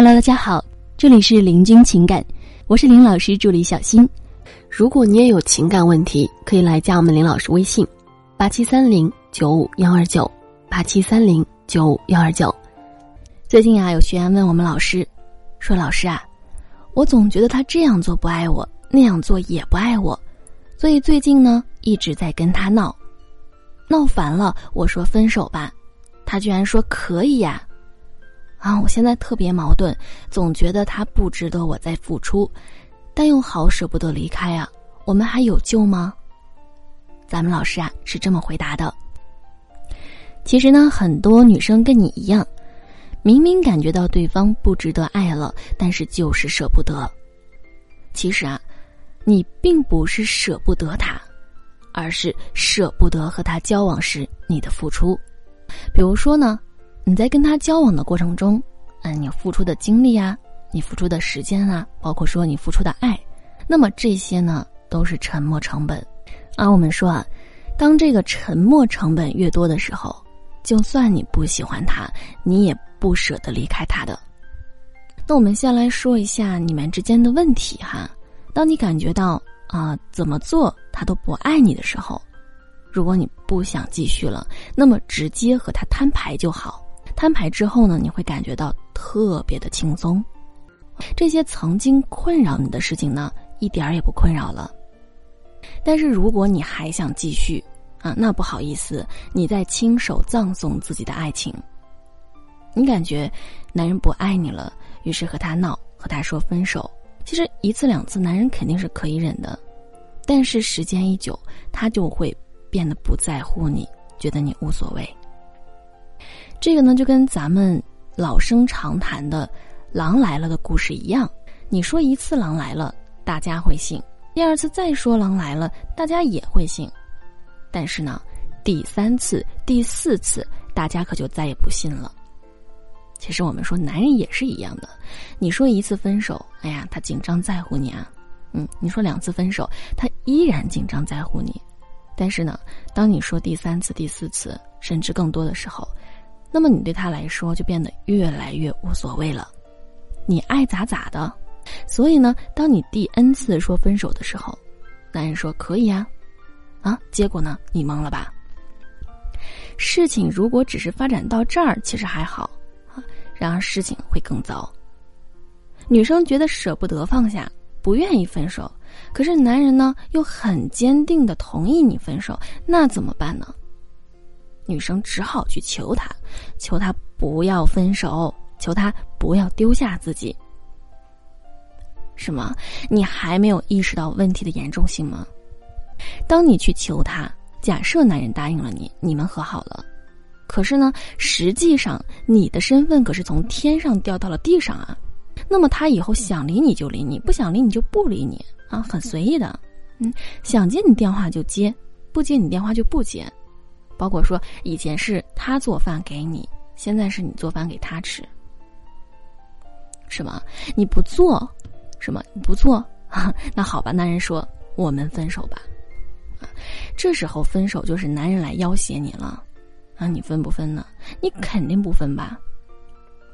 Hello，大家好，这里是林君情感，我是林老师助理小新。如果你也有情感问题，可以来加我们林老师微信：八七三零九五幺二九八七三零九五幺二九。最近啊，有学员问我们老师，说老师啊，我总觉得他这样做不爱我，那样做也不爱我，所以最近呢一直在跟他闹，闹烦了，我说分手吧，他居然说可以呀。啊，啊我现在特别矛盾，总觉得他不值得我再付出，但又好舍不得离开啊。我们还有救吗？咱们老师啊是这么回答的。其实呢，很多女生跟你一样，明明感觉到对方不值得爱了，但是就是舍不得。其实啊，你并不是舍不得他，而是舍不得和他交往时你的付出。比如说呢。你在跟他交往的过程中，嗯，你付出的精力啊，你付出的时间啊，包括说你付出的爱，那么这些呢都是沉没成本。而我们说啊，当这个沉没成本越多的时候，就算你不喜欢他，你也不舍得离开他的。那我们先来说一下你们之间的问题哈。当你感觉到啊怎么做他都不爱你的时候，如果你不想继续了，那么直接和他摊牌就好。摊牌之后呢，你会感觉到特别的轻松，这些曾经困扰你的事情呢，一点儿也不困扰了。但是如果你还想继续啊，那不好意思，你在亲手葬送自己的爱情。你感觉男人不爱你了，于是和他闹，和他说分手。其实一次两次，男人肯定是可以忍的，但是时间一久，他就会变得不在乎你，觉得你无所谓。这个呢，就跟咱们老生常谈的“狼来了”的故事一样。你说一次“狼来了”，大家会信；第二次再说“狼来了”，大家也会信。但是呢，第三次、第四次，大家可就再也不信了。其实我们说，男人也是一样的。你说一次分手，哎呀，他紧张在乎你啊。嗯，你说两次分手，他依然紧张在乎你。但是呢，当你说第三次、第四次，甚至更多的时候，那么你对他来说就变得越来越无所谓了，你爱咋咋的。所以呢，当你第 n 次说分手的时候，男人说可以啊，啊，结果呢，你懵了吧？事情如果只是发展到这儿，其实还好啊，然而事情会更糟。女生觉得舍不得放下，不愿意分手，可是男人呢又很坚定的同意你分手，那怎么办呢？女生只好去求他，求他不要分手，求他不要丢下自己。什么？你还没有意识到问题的严重性吗？当你去求他，假设男人答应了你，你们和好了，可是呢，实际上你的身份可是从天上掉到了地上啊。那么他以后想理你就理你，不想理你就不理你啊，很随意的。嗯，想接你电话就接，不接你电话就不接。包括说以前是他做饭给你，现在是你做饭给他吃，是吗？你不做，什么？你不做，那好吧。男人说：“我们分手吧。”这时候分手就是男人来要挟你了，啊，你分不分呢？你肯定不分吧？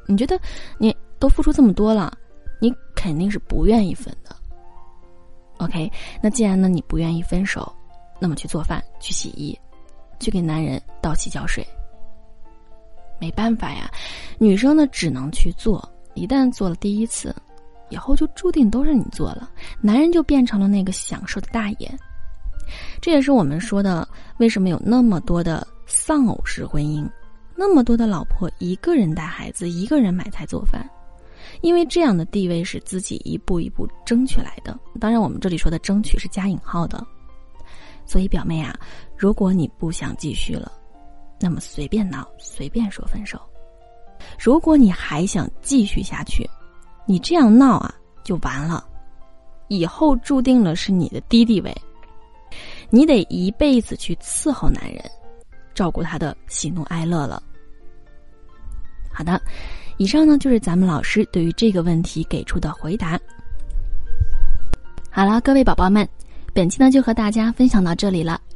你觉得你都付出这么多了，你肯定是不愿意分的。OK，那既然呢你不愿意分手，那么去做饭，去洗衣。去给男人倒洗脚水，没办法呀，女生呢只能去做。一旦做了第一次，以后就注定都是你做了，男人就变成了那个享受的大爷。这也是我们说的，为什么有那么多的丧偶式婚姻，那么多的老婆一个人带孩子，一个人买菜做饭，因为这样的地位是自己一步一步争取来的。当然，我们这里说的争取是加引号的。所以，表妹啊，如果你不想继续了，那么随便闹，随便说分手。如果你还想继续下去，你这样闹啊，就完了，以后注定了是你的低地位，你得一辈子去伺候男人，照顾他的喜怒哀乐了。好的，以上呢就是咱们老师对于这个问题给出的回答。好了，各位宝宝们。本期呢就和大家分享到这里了。